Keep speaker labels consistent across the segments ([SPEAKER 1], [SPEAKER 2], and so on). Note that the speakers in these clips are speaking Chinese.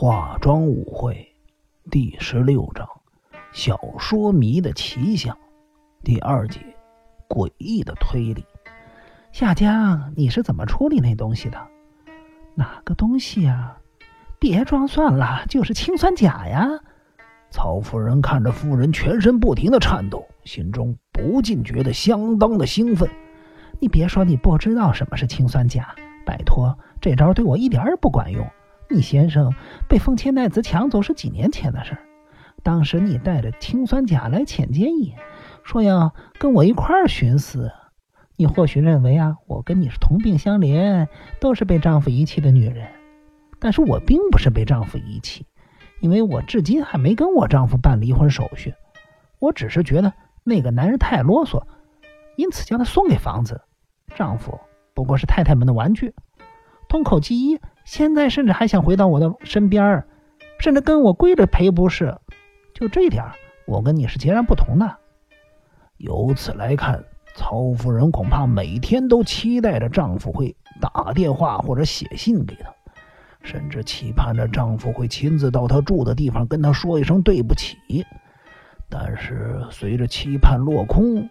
[SPEAKER 1] 化妆舞会第十六章：小说迷的奇想。第二节：诡异的推理。
[SPEAKER 2] 夏江，你是怎么处理那东西的？哪个东西呀？别装蒜了，就是氰酸钾呀！
[SPEAKER 1] 曹夫人看着夫人全身不停的颤抖，心中不禁觉得相当的兴奋。
[SPEAKER 2] 你别说你不知道什么是氰酸钾，拜托，这招对我一点儿也不管用。你先生被凤千代子抢走是几年前的事儿，当时你带着氰酸钾来浅间野，说要跟我一块儿寻死。你或许认为啊，我跟你是同病相怜，都是被丈夫遗弃的女人。但是我并不是被丈夫遗弃，因为我至今还没跟我丈夫办离婚手续。我只是觉得那个男人太啰嗦，因此将他送给房子。丈夫不过是太太们的玩具。通口记一，现在甚至还想回到我的身边甚至跟我跪着赔不是。就这点我跟你是截然不同的。
[SPEAKER 1] 由此来看，曹夫人恐怕每天都期待着丈夫会打电话或者写信给她，甚至期盼着丈夫会亲自到她住的地方跟她说一声对不起。但是随着期盼落空，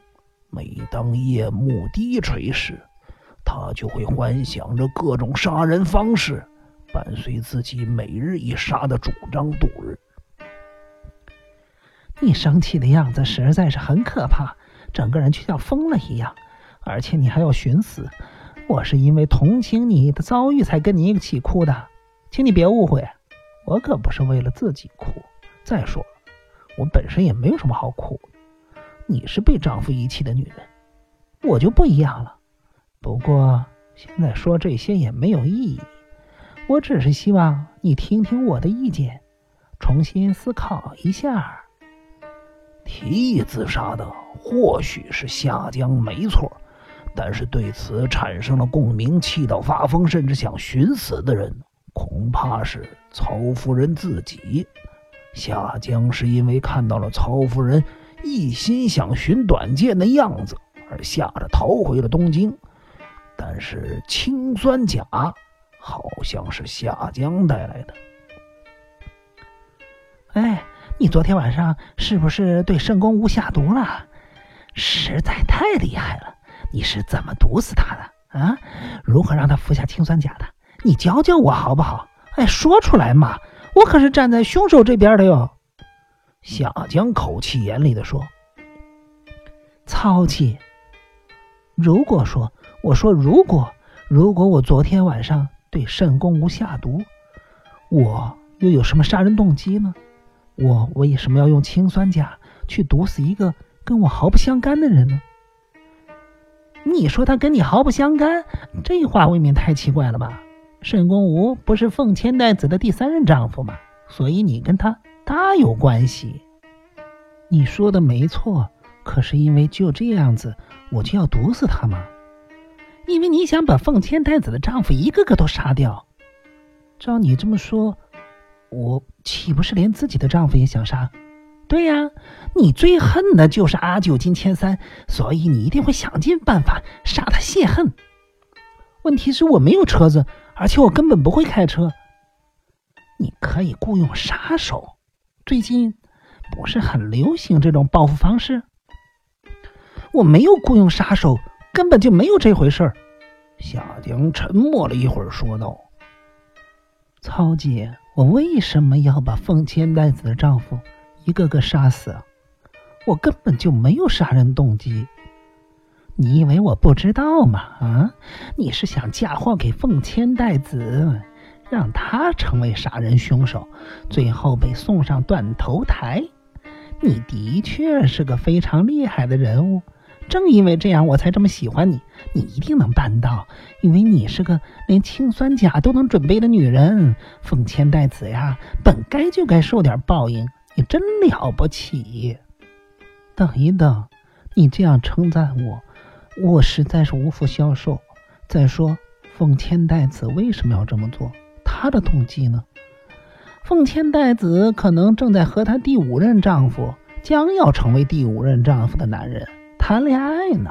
[SPEAKER 1] 每当夜幕低垂时，他就会幻想着各种杀人方式，伴随自己每日一杀的主张度日。
[SPEAKER 2] 你生气的样子实在是很可怕，整个人就像疯了一样，而且你还要寻死。我是因为同情你的遭遇才跟你一起哭的，请你别误会，我可不是为了自己哭。再说了，我本身也没有什么好哭。你是被丈夫遗弃的女人，我就不一样了。不过现在说这些也没有意义，我只是希望你听听我的意见，重新思考一下。
[SPEAKER 1] 提议自杀的或许是夏江没错，但是对此产生了共鸣、气到发疯，甚至想寻死的人，恐怕是曹夫人自己。夏江是因为看到了曹夫人一心想寻短见的样子，而吓得逃回了东京。但是氰酸钾好像是夏江带来的。
[SPEAKER 2] 哎，你昨天晚上是不是对圣公屋下毒了？实在太厉害了！你是怎么毒死他的？啊？如何让他服下氰酸钾的？你教教我好不好？哎，说出来嘛！我可是站在凶手这边的哟。
[SPEAKER 1] 夏江口气严厉的说：“
[SPEAKER 2] 操气，如果说……”我说：“如果如果我昨天晚上对沈公无下毒，我又有什么杀人动机呢？我为什么要用氰酸钾去毒死一个跟我毫不相干的人呢？你说他跟你毫不相干，这话未免太奇怪了吧？沈公无不是凤千代子的第三任丈夫吗？所以你跟他大有关系。你说的没错，可是因为就这样子，我就要毒死他吗？”因为你想把凤千太子的丈夫一个个都杀掉，照你这么说，我岂不是连自己的丈夫也想杀？对呀，你最恨的就是阿九金千三，所以你一定会想尽办法杀他泄恨。问题是我没有车子，而且我根本不会开车。你可以雇佣杀手，最近不是很流行这种报复方式？我没有雇佣杀手。根本就没有这回事儿。
[SPEAKER 1] 夏江沉默了一会儿，说道：“
[SPEAKER 2] 曹姐，我为什么要把凤千代子的丈夫一个个杀死？我根本就没有杀人动机。你以为我不知道吗？啊，你是想嫁祸给凤千代子，让她成为杀人凶手，最后被送上断头台？你的确是个非常厉害的人物。”正因为这样，我才这么喜欢你。你一定能办到，因为你是个连氰酸钾都能准备的女人。奉千代子呀，本该就该受点报应。你真了不起！等一等，你这样称赞我，我实在是无福消受。再说，奉千代子为什么要这么做？她的动机呢？奉千代子可能正在和她第五任丈夫，将要成为第五任丈夫的男人。谈恋爱呢？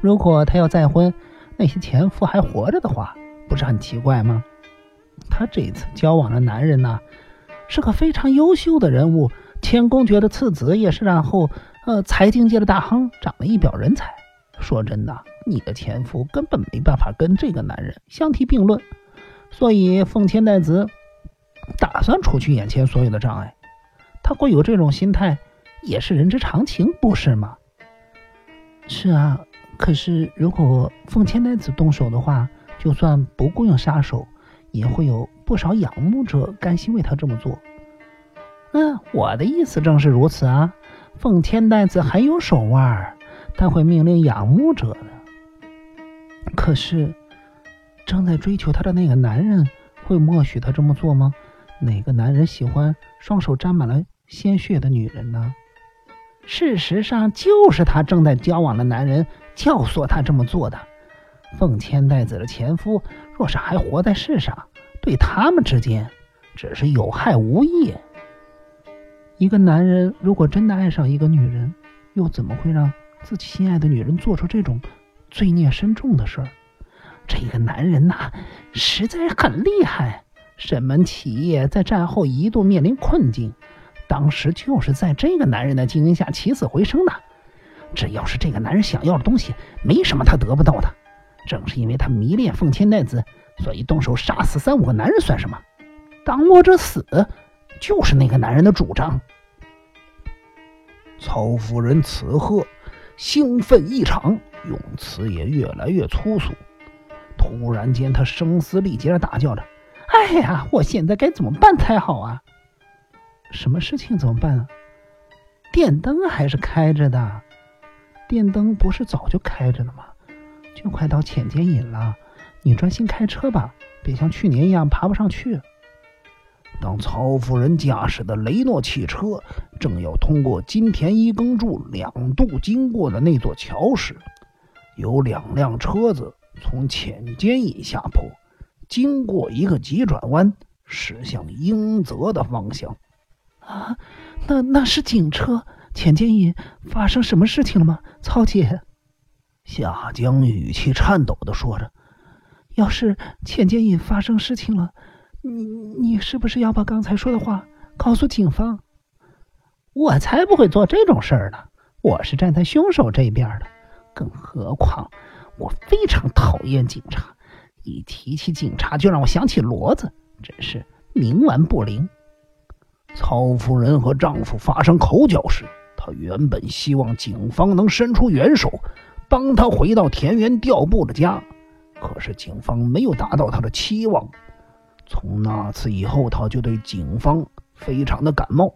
[SPEAKER 2] 如果他要再婚，那些前夫还活着的话，不是很奇怪吗？他这次交往的男人呢，是个非常优秀的人物，前公爵的次子，也是然后呃财经界的大亨，长得一表人才。说真的，你的前夫根本没办法跟这个男人相提并论，所以奉千代子打算除去眼前所有的障碍。他会有这种心态，也是人之常情，不是吗？是啊，可是如果奉千代子动手的话，就算不雇佣杀手，也会有不少仰慕者甘心为他这么做。嗯，我的意思正是如此啊。奉千代子很有手腕。他会命令仰慕者的，可是正在追求他的那个男人会默许他这么做吗？哪个男人喜欢双手沾满了鲜血的女人呢？事实上，就是她正在交往的男人教唆她这么做的。奉千代子的前夫若是还活在世上，对他们之间只是有害无益。一个男人如果真的爱上一个女人，又怎么会让？自己心爱的女人做出这种罪孽深重的事儿，这个男人呐，实在很厉害。沈门企业在战后一度面临困境，当时就是在这个男人的经营下起死回生的。只要是这个男人想要的东西，没什么他得不到的。正是因为他迷恋凤千代子，所以动手杀死三五个男人算什么？当我者死，就是那个男人的主张。
[SPEAKER 1] 曹夫人此刻。兴奋异常，用词也越来越粗俗。突然间，她声嘶力竭的大叫着：“
[SPEAKER 2] 哎呀，我现在该怎么办才好啊？什么事情怎么办啊？电灯还是开着的，电灯不是早就开着了吗？就快到浅间隐了，你专心开车吧，别像去年一样爬不上去。”
[SPEAKER 1] 当曹夫人驾驶的雷诺汽车正要通过金田一耕助两度经过的那座桥时，有两辆车子从浅间引下坡，经过一个急转弯，驶向英泽的方向。
[SPEAKER 2] 啊，那那是警车！钱建引发生什么事情了吗？曹姐，
[SPEAKER 1] 夏江语气颤抖的说着：“
[SPEAKER 2] 要是钱建引发生事情了。”你你是不是要把刚才说的话告诉警方？我才不会做这种事儿呢！我是站在凶手这边的。更何况，我非常讨厌警察，一提起警察就让我想起骡子，真是冥顽不灵。
[SPEAKER 1] 曹夫人和丈夫发生口角时，她原本希望警方能伸出援手，帮她回到田园调布的家，可是警方没有达到她的期望。从那次以后，他就对警方非常的感冒。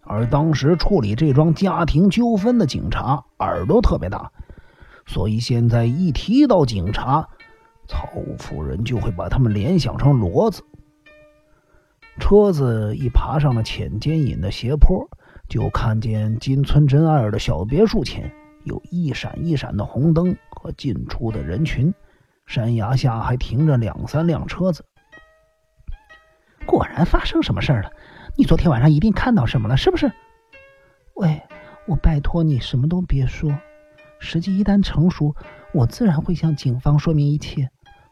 [SPEAKER 1] 而当时处理这桩家庭纠纷的警察耳朵特别大，所以现在一提到警察，曹夫人就会把他们联想成骡子。车子一爬上了浅间引的斜坡，就看见金村真二的小别墅前有一闪一闪的红灯和进出的人群，山崖下还停着两三辆车子。
[SPEAKER 2] 果然发生什么事儿了？你昨天晚上一定看到什么了，是不是？喂，我拜托你什么都别说，时机一旦成熟，我自然会向警方说明一切。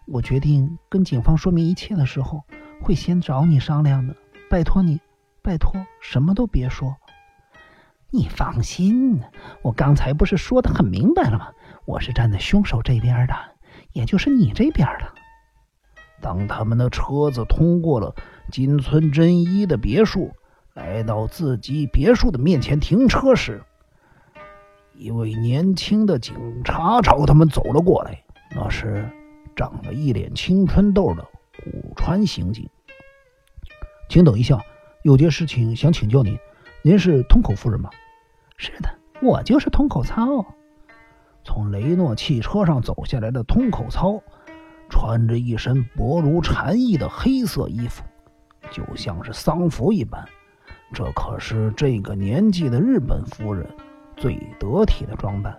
[SPEAKER 2] 我决定跟警方说明一切的时候，会先找你商量的。拜托你，拜托，什么都别说。你放心，我刚才不是说的很明白了吗？我是站在凶手这边的，也就是你这边的。
[SPEAKER 1] 当他们的车子通过了。金村真一的别墅，来到自己别墅的面前停车时，一位年轻的警察朝他们走了过来。那是长了一脸青春痘的古川刑警。请等一下，有件事情想请教您。您是通口夫人吗？
[SPEAKER 2] 是的，我就是通口操。
[SPEAKER 1] 从雷诺汽车上走下来的通口操，穿着一身薄如蝉翼的黑色衣服。就像是丧服一般，这可是这个年纪的日本夫人最得体的装扮。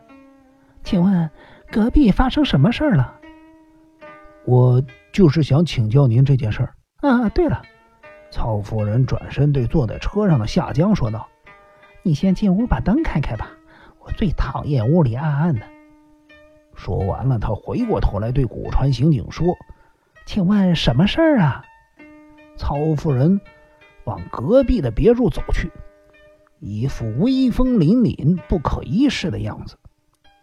[SPEAKER 2] 请问隔壁发生什么事儿了？
[SPEAKER 1] 我就是想请教您这件事儿。
[SPEAKER 2] 啊，对了，
[SPEAKER 1] 曹夫人转身对坐在车上的夏江说道：“
[SPEAKER 2] 你先进屋把灯开开吧，我最讨厌屋里暗暗的。”
[SPEAKER 1] 说完了，他回过头来对古川刑警说。
[SPEAKER 2] 请问什么事儿啊？
[SPEAKER 1] 曹夫人往隔壁的别墅走去，一副威风凛凛、不可一世的样子。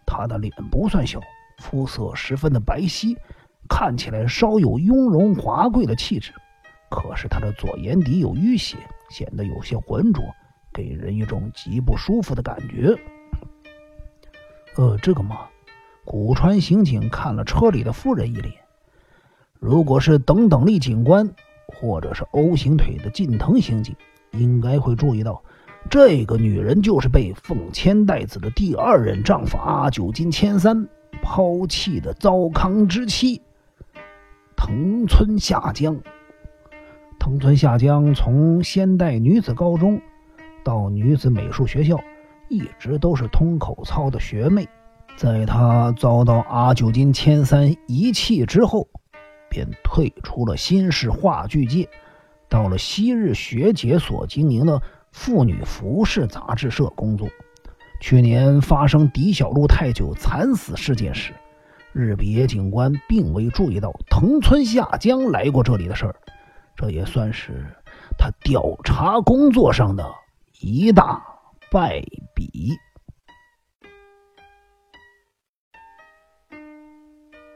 [SPEAKER 1] 她的脸不算小，肤色十分的白皙，看起来稍有雍容华贵的气质。可是她的左眼底有淤血，显得有些浑浊，给人一种极不舒服的感觉。呃，这个嘛，古川刑警看了车里的夫人一脸。如果是等等力警官，或者是 O 型腿的近藤刑警，应该会注意到，这个女人就是被奉千代子的第二任丈夫阿久津千三抛弃的糟糠之妻藤村夏江。藤村夏江从先代女子高中到女子美术学校，一直都是通口操的学妹。在她遭到阿久津千三遗弃之后，便退出了新式话剧界，到了昔日学姐所经营的妇女服饰杂志社工作。去年发生狄小璐太久惨死事件时，日比野警官并未注意到藤村下江来过这里的事儿，这也算是他调查工作上的一大败笔。